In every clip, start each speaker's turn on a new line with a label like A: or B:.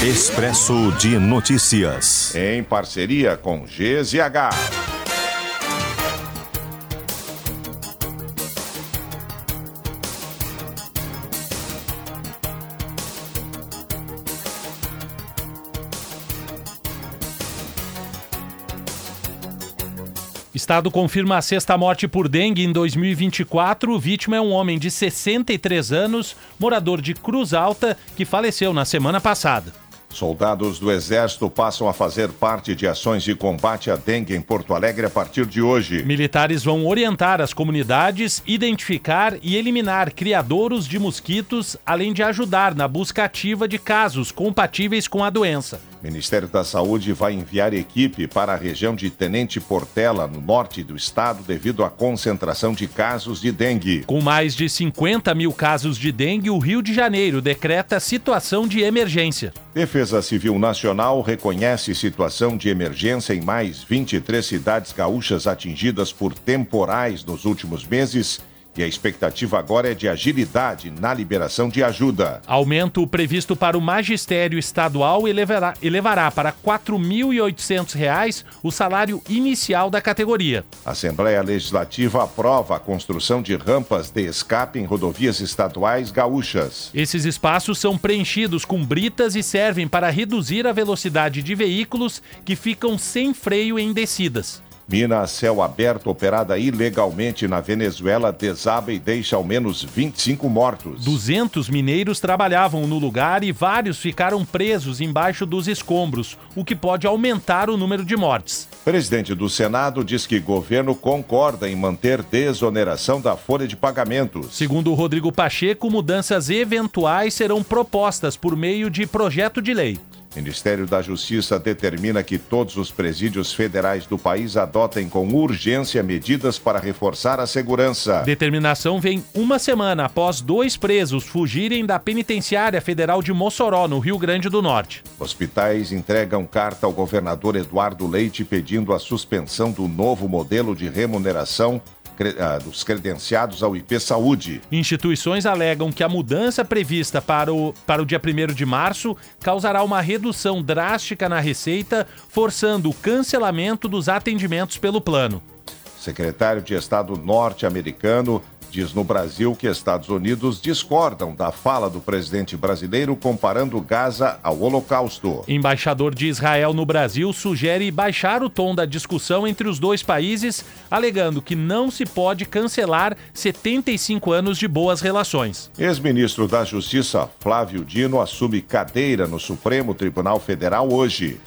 A: Expresso de Notícias.
B: Em parceria com GZH.
C: Estado confirma a sexta morte por dengue em 2024. O vítima é um homem de 63 anos, morador de Cruz Alta, que faleceu na semana passada.
B: Soldados do Exército passam a fazer parte de ações de combate à dengue em Porto Alegre a partir de hoje.
C: Militares vão orientar as comunidades, identificar e eliminar criadouros de mosquitos, além de ajudar na busca ativa de casos compatíveis com a doença.
B: O Ministério da Saúde vai enviar equipe para a região de Tenente Portela, no norte do estado, devido à concentração de casos de dengue.
C: Com mais de 50 mil casos de dengue, o Rio de Janeiro decreta situação de emergência.
B: Defesa Civil Nacional reconhece situação de emergência em mais 23 cidades gaúchas atingidas por temporais nos últimos meses e a expectativa agora é de agilidade na liberação de ajuda.
C: Aumento previsto para o magistério estadual elevará, elevará para R$ 4.800 o salário inicial da categoria.
B: A Assembleia Legislativa aprova a construção de rampas de escape em rodovias estaduais gaúchas.
C: Esses espaços são preenchidos com britas e servem para reduzir a velocidade de veículos que ficam sem freio em descidas.
B: Mina a céu aberto operada ilegalmente na Venezuela desaba e deixa ao menos 25 mortos.
C: 200 mineiros trabalhavam no lugar e vários ficaram presos embaixo dos escombros, o que pode aumentar o número de mortes.
B: Presidente do Senado diz que governo concorda em manter desoneração da folha de pagamentos.
C: Segundo Rodrigo Pacheco, mudanças eventuais serão propostas por meio de projeto de lei.
B: Ministério da Justiça determina que todos os presídios federais do país adotem com urgência medidas para reforçar a segurança.
C: Determinação vem uma semana após dois presos fugirem da penitenciária federal de Mossoró, no Rio Grande do Norte.
B: Hospitais entregam carta ao governador Eduardo Leite pedindo a suspensão do novo modelo de remuneração dos credenciados ao IP Saúde.
C: Instituições alegam que a mudança prevista para o, para o dia 1 de março causará uma redução drástica na receita, forçando o cancelamento dos atendimentos pelo plano.
B: Secretário de Estado norte-americano diz no Brasil que Estados Unidos discordam da fala do presidente brasileiro comparando Gaza ao Holocausto.
C: Embaixador de Israel no Brasil sugere baixar o tom da discussão entre os dois países, alegando que não se pode cancelar 75 anos de boas relações.
B: Ex-ministro da Justiça Flávio Dino assume cadeira no Supremo Tribunal Federal hoje.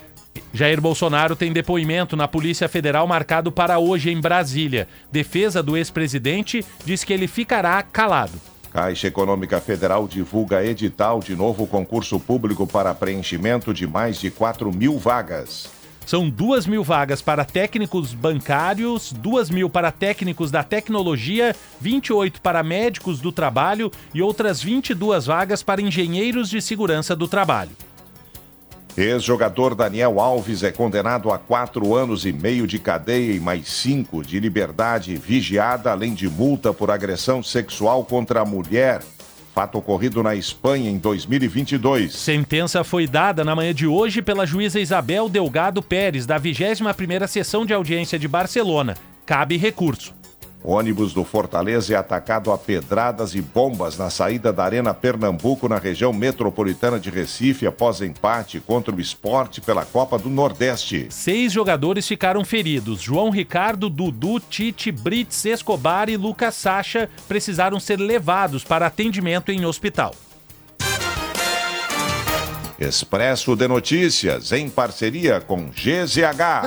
C: Jair Bolsonaro tem depoimento na Polícia Federal marcado para hoje em Brasília. Defesa do ex-presidente diz que ele ficará calado.
B: Caixa Econômica Federal divulga edital de novo concurso público para preenchimento de mais de 4 mil vagas.
C: São duas mil vagas para técnicos bancários, duas mil para técnicos da tecnologia, 28 para médicos do trabalho e outras 22 vagas para engenheiros de segurança do trabalho.
B: Ex-jogador Daniel Alves é condenado a quatro anos e meio de cadeia e mais cinco de liberdade vigiada, além de multa por agressão sexual contra a mulher. Fato ocorrido na Espanha em 2022.
C: Sentença foi dada na manhã de hoje pela juíza Isabel Delgado Pérez, da 21ª Sessão de Audiência de Barcelona. Cabe recurso.
B: O ônibus do Fortaleza é atacado a pedradas e bombas na saída da Arena Pernambuco, na região metropolitana de Recife, após empate contra o esporte pela Copa do Nordeste.
C: Seis jogadores ficaram feridos. João Ricardo, Dudu, Tite, Brits, Escobar e Lucas Sacha precisaram ser levados para atendimento em hospital.
B: Expresso de Notícias, em parceria com GZH.